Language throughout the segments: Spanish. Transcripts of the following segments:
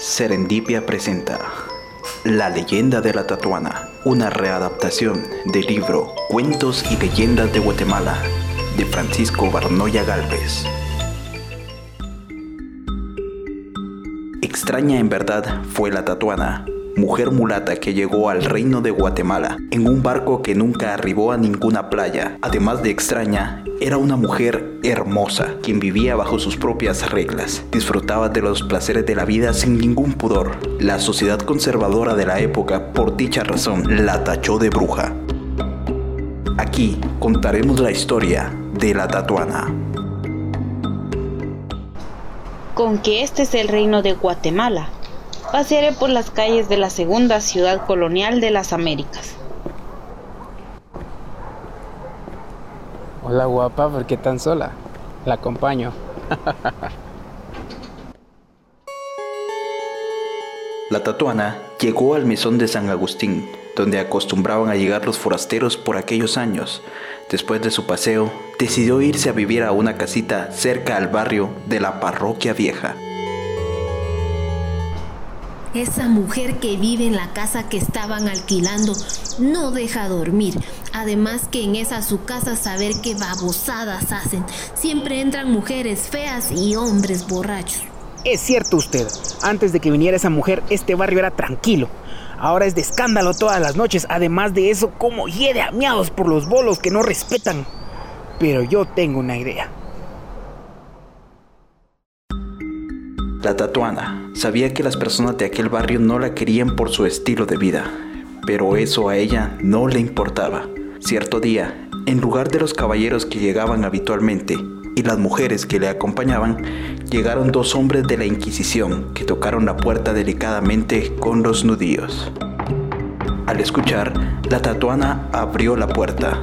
Serendipia presenta La leyenda de la Tatuana, una readaptación del libro Cuentos y leyendas de Guatemala de Francisco Barnoya Galvez. Extraña en verdad fue la Tatuana, mujer mulata que llegó al reino de Guatemala en un barco que nunca arribó a ninguna playa. Además de extraña, era una mujer hermosa, quien vivía bajo sus propias reglas. Disfrutaba de los placeres de la vida sin ningún pudor. La sociedad conservadora de la época, por dicha razón, la tachó de bruja. Aquí contaremos la historia de la Tatuana. Con que este es el reino de Guatemala, pasearé por las calles de la segunda ciudad colonial de las Américas. Hola guapa, ¿por qué tan sola? La acompaño. La tatuana llegó al mesón de San Agustín, donde acostumbraban a llegar los forasteros por aquellos años. Después de su paseo, decidió irse a vivir a una casita cerca al barrio de la parroquia vieja. Esa mujer que vive en la casa que estaban alquilando no deja dormir. Además que en esa su casa saber qué babosadas hacen. Siempre entran mujeres feas y hombres borrachos. Es cierto usted. Antes de que viniera esa mujer, este barrio era tranquilo. Ahora es de escándalo todas las noches. Además de eso, como hiede a miados por los bolos que no respetan. Pero yo tengo una idea. La tatuana sabía que las personas de aquel barrio no la querían por su estilo de vida, pero eso a ella no le importaba. Cierto día, en lugar de los caballeros que llegaban habitualmente y las mujeres que le acompañaban, llegaron dos hombres de la Inquisición que tocaron la puerta delicadamente con los nudillos. Al escuchar, la tatuana abrió la puerta,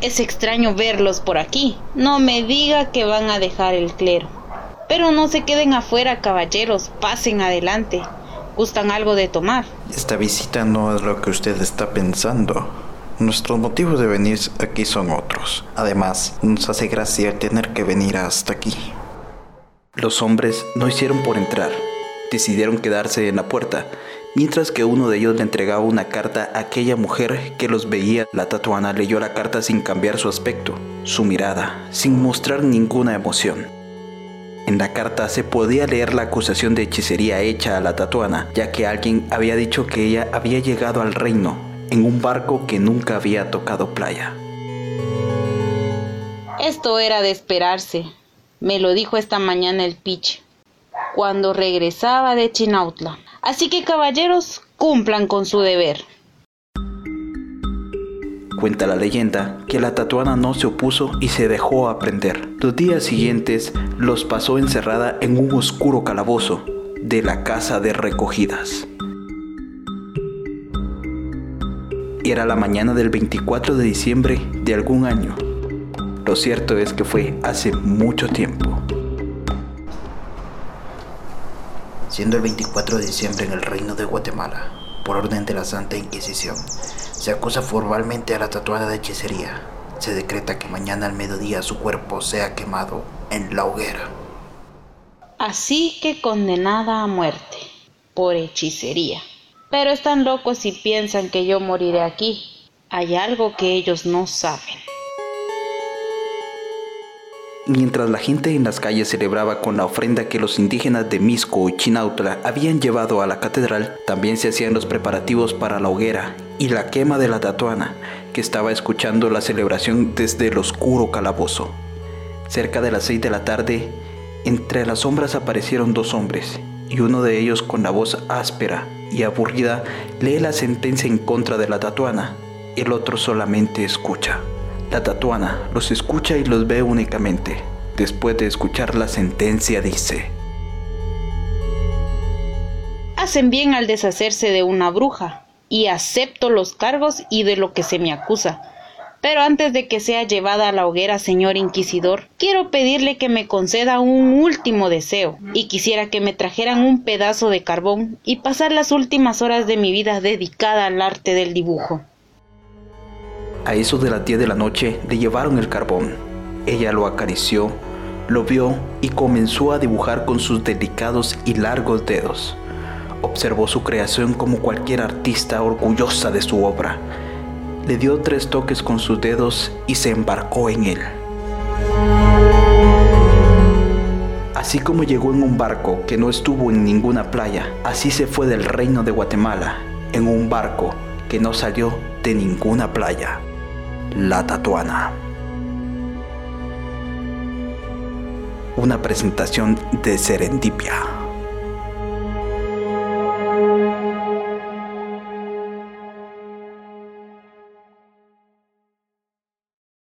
Es extraño verlos por aquí. No me diga que van a dejar el clero. Pero no se queden afuera, caballeros. Pasen adelante. ¿Gustan algo de tomar? Esta visita no es lo que usted está pensando. Nuestros motivos de venir aquí son otros. Además, nos hace gracia tener que venir hasta aquí. Los hombres no hicieron por entrar. Decidieron quedarse en la puerta mientras que uno de ellos le entregaba una carta a aquella mujer que los veía. La tatuana leyó la carta sin cambiar su aspecto, su mirada, sin mostrar ninguna emoción. En la carta se podía leer la acusación de hechicería hecha a la tatuana, ya que alguien había dicho que ella había llegado al reino en un barco que nunca había tocado playa. Esto era de esperarse, me lo dijo esta mañana el Pitch, cuando regresaba de Chinautla. Así que caballeros, cumplan con su deber. Cuenta la leyenda que la tatuana no se opuso y se dejó aprender. Los días siguientes los pasó encerrada en un oscuro calabozo de la casa de recogidas. Era la mañana del 24 de diciembre de algún año. Lo cierto es que fue hace mucho tiempo. Siendo el 24 de diciembre en el Reino de Guatemala, por orden de la Santa Inquisición. Se acusa formalmente a la tatuada de hechicería. Se decreta que mañana al mediodía su cuerpo sea quemado en la hoguera. Así que condenada a muerte por hechicería. Pero están locos si piensan que yo moriré aquí. Hay algo que ellos no saben. Mientras la gente en las calles celebraba con la ofrenda que los indígenas de Misco y Chinautla habían llevado a la catedral, también se hacían los preparativos para la hoguera y la quema de la tatuana, que estaba escuchando la celebración desde el oscuro calabozo. Cerca de las seis de la tarde, entre las sombras aparecieron dos hombres, y uno de ellos con la voz áspera y aburrida lee la sentencia en contra de la tatuana, el otro solamente escucha. La tatuana los escucha y los ve únicamente. Después de escuchar la sentencia dice, Hacen bien al deshacerse de una bruja, y acepto los cargos y de lo que se me acusa. Pero antes de que sea llevada a la hoguera, señor inquisidor, quiero pedirle que me conceda un último deseo, y quisiera que me trajeran un pedazo de carbón y pasar las últimas horas de mi vida dedicada al arte del dibujo. A eso de las 10 de la noche le llevaron el carbón. Ella lo acarició, lo vio y comenzó a dibujar con sus delicados y largos dedos. Observó su creación como cualquier artista orgullosa de su obra. Le dio tres toques con sus dedos y se embarcó en él. Así como llegó en un barco que no estuvo en ninguna playa, así se fue del reino de Guatemala en un barco que no salió de ninguna playa. La Tatuana. Una presentación de Serendipia.